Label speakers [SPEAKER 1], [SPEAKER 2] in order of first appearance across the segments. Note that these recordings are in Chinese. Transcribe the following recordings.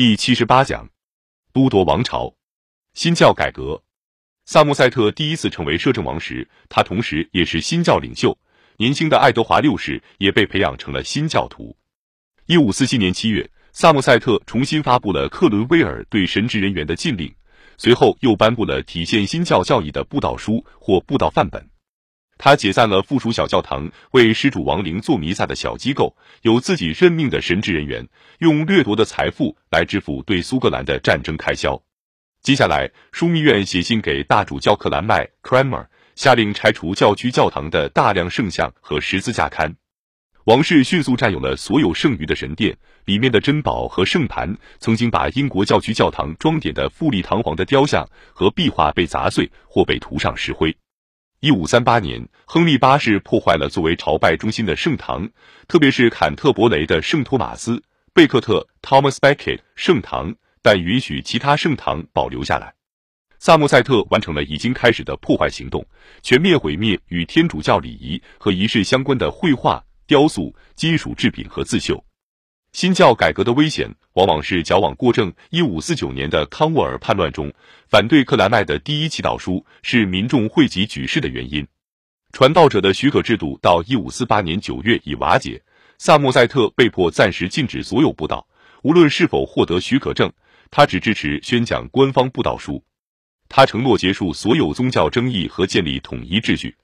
[SPEAKER 1] 第七十八讲，都铎王朝，新教改革。萨默塞特第一次成为摄政王时，他同时也是新教领袖。年轻的爱德华六世也被培养成了新教徒。一五四七年七月，萨默塞特重新发布了克伦威尔对神职人员的禁令，随后又颁布了体现新教教义的布道书或布道范本。他解散了附属小教堂为施主亡灵做弥撒的小机构，有自己任命的神职人员，用掠夺的财富来支付对苏格兰的战争开销。接下来，枢密院写信给大主教克兰麦 （Cramer），下令拆除教区教堂的大量圣像和十字架龛。王室迅速占有了所有剩余的神殿，里面的珍宝和圣盘，曾经把英国教区教堂装点的富丽堂皇的雕像和壁画被砸碎或被涂上石灰。一五三八年，亨利八世破坏了作为朝拜中心的圣堂，特别是坎特伯雷的圣托马斯贝克特 （Thomas Becket） 圣堂，但允许其他圣堂保留下来。萨默塞特完成了已经开始的破坏行动，全面毁灭与天主教礼仪和仪式相关的绘画、雕塑、金属制品和刺绣。新教改革的危险往往是矫枉过正。一五四九年的康沃尔叛乱中，反对克兰麦的第一祈祷书是民众汇集举事的原因。传道者的许可制度到一五四八年九月已瓦解，萨默塞特被迫暂时禁止所有布道，无论是否获得许可证，他只支持宣讲官方布道书。他承诺结束所有宗教争议和建立统一秩序。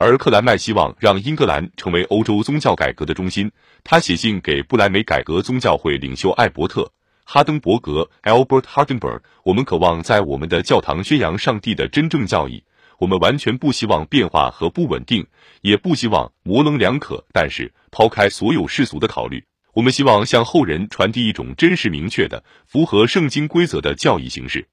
[SPEAKER 1] 而克兰麦希望让英格兰成为欧洲宗教改革的中心。他写信给不来梅改革宗教会领袖艾伯特·哈登伯格 （Albert Hardenberg）：“ 我们渴望在我们的教堂宣扬上帝的真正教义。我们完全不希望变化和不稳定，也不希望模棱两可。但是，抛开所有世俗的考虑，我们希望向后人传递一种真实、明确的、符合圣经规则的教义形式。”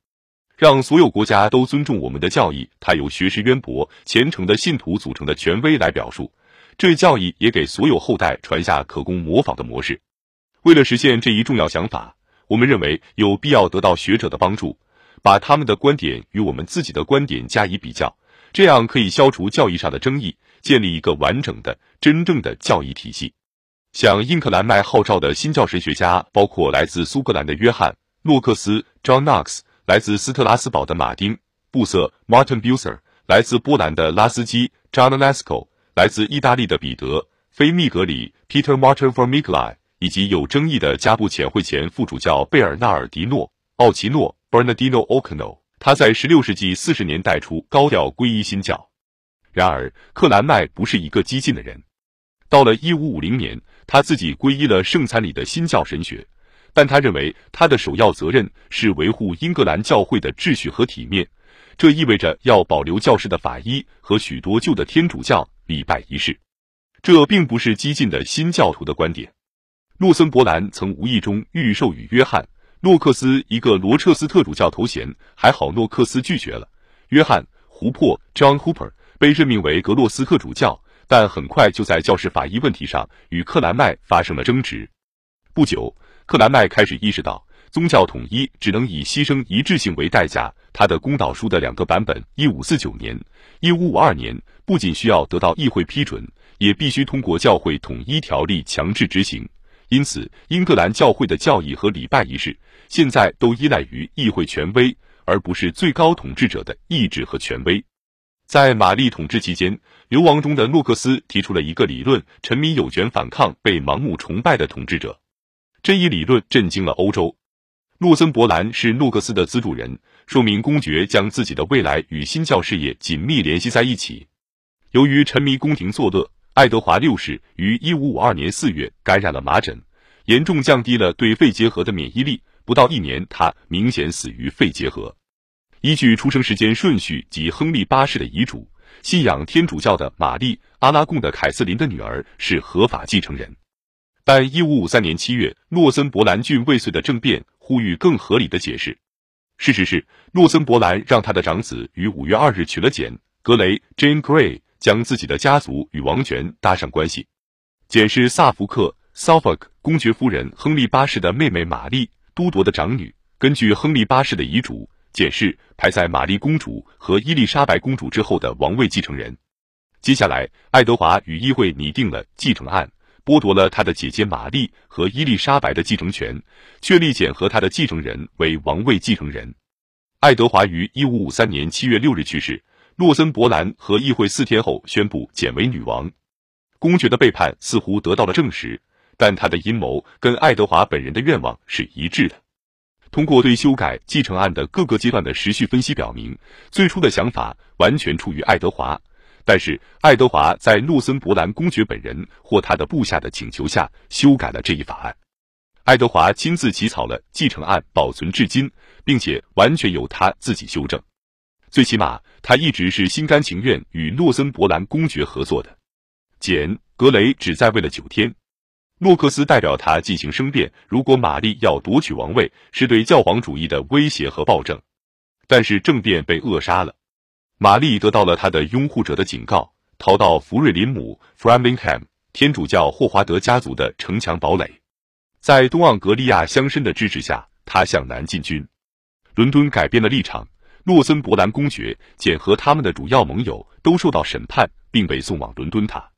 [SPEAKER 1] 让所有国家都尊重我们的教义，它由学识渊博、虔诚的信徒组成的权威来表述。这教义也给所有后代传下可供模仿的模式。为了实现这一重要想法，我们认为有必要得到学者的帮助，把他们的观点与我们自己的观点加以比较，这样可以消除教义上的争议，建立一个完整的、真正的教义体系。向英克兰麦号召的新教神学家包括来自苏格兰的约翰·诺克斯 （John Knox）。来自斯特拉斯堡的马丁·布瑟 （Martin Bucer），来自波兰的拉斯基 （John Lasko），来自意大利的彼得·菲密格里 （Peter Martin f o r m i g l i 以及有争议的加布遣会前副主教贝尔纳尔迪诺·奥奇诺 （Bernardino Ocano）。他在16世纪40年代初高调皈依新教。然而，克兰麦不是一个激进的人。到了1550年，他自己皈依了圣餐里的新教神学。但他认为他的首要责任是维护英格兰教会的秩序和体面，这意味着要保留教士的法医和许多旧的天主教礼拜仪式。这并不是激进的新教徒的观点。诺森伯兰曾无意中预授予约翰·诺克斯一个罗彻斯特主教头衔，还好诺克斯拒绝了。约翰·胡珀 （John Hooper） 被任命为格洛斯特主教，但很快就在教士法医问题上与克兰麦发生了争执。不久。克兰麦开始意识到，宗教统一只能以牺牲一致性为代价。他的公导书的两个版本（一五四九年、一五五二年）不仅需要得到议会批准，也必须通过教会统一条例强制执行。因此，英格兰教会的教义和礼拜仪式现在都依赖于议会权威，而不是最高统治者的意志和权威。在玛丽统治期间，流亡中的诺克斯提出了一个理论：臣民有权反抗被盲目崇拜的统治者。这一理论震惊了欧洲。诺森伯兰是诺克斯的资助人，说明公爵将自己的未来与新教事业紧密联系在一起。由于沉迷宫廷作乐，爱德华六世于一五五二年四月感染了麻疹，严重降低了对肺结核的免疫力。不到一年，他明显死于肺结核。依据出生时间顺序及亨利八世的遗嘱，信仰天主教的玛丽·阿拉贡的凯瑟琳的女儿是合法继承人。但一五五三年七月，诺森伯兰郡未遂的政变呼吁更合理的解释。事实是，诺森伯兰让他的长子于五月二日娶了简·格雷 （Jane Grey），将自己的家族与王权搭上关系。简是萨福克 （Suffolk） 公爵夫人亨利八世的妹妹玛丽·都铎的长女。根据亨利八世的遗嘱，简是排在玛丽公主和伊丽莎白公主之后的王位继承人。接下来，爱德华与议会拟定了继承案。剥夺了他的姐姐玛丽和伊丽莎白的继承权，确立简和他的继承人为王位继承人。爱德华于一五五三年七月六日去世，洛森伯兰和议会四天后宣布简为女王。公爵的背叛似乎得到了证实，但他的阴谋跟爱德华本人的愿望是一致的。通过对修改继承案的各个阶段的时序分析表明，最初的想法完全出于爱德华，但是爱德华在诺森伯兰公爵本人或他的部下的请求下修改了这一法案。爱德华亲自起草了继承案，保存至今，并且完全由他自己修正。最起码，他一直是心甘情愿与诺森伯兰公爵合作的。简·格雷只在位了九天。诺克斯代表他进行申辩，如果玛丽要夺取王位，是对教皇主义的威胁和暴政。但是政变被扼杀了。玛丽得到了她的拥护者的警告，逃到福瑞林姆 （Framlingham） 天主教霍华德家族的城墙堡垒。在东盎格利亚乡绅的支持下，他向南进军。伦敦改变了立场。诺森伯兰公爵简和他们的主要盟友都受到审判，并被送往伦敦塔。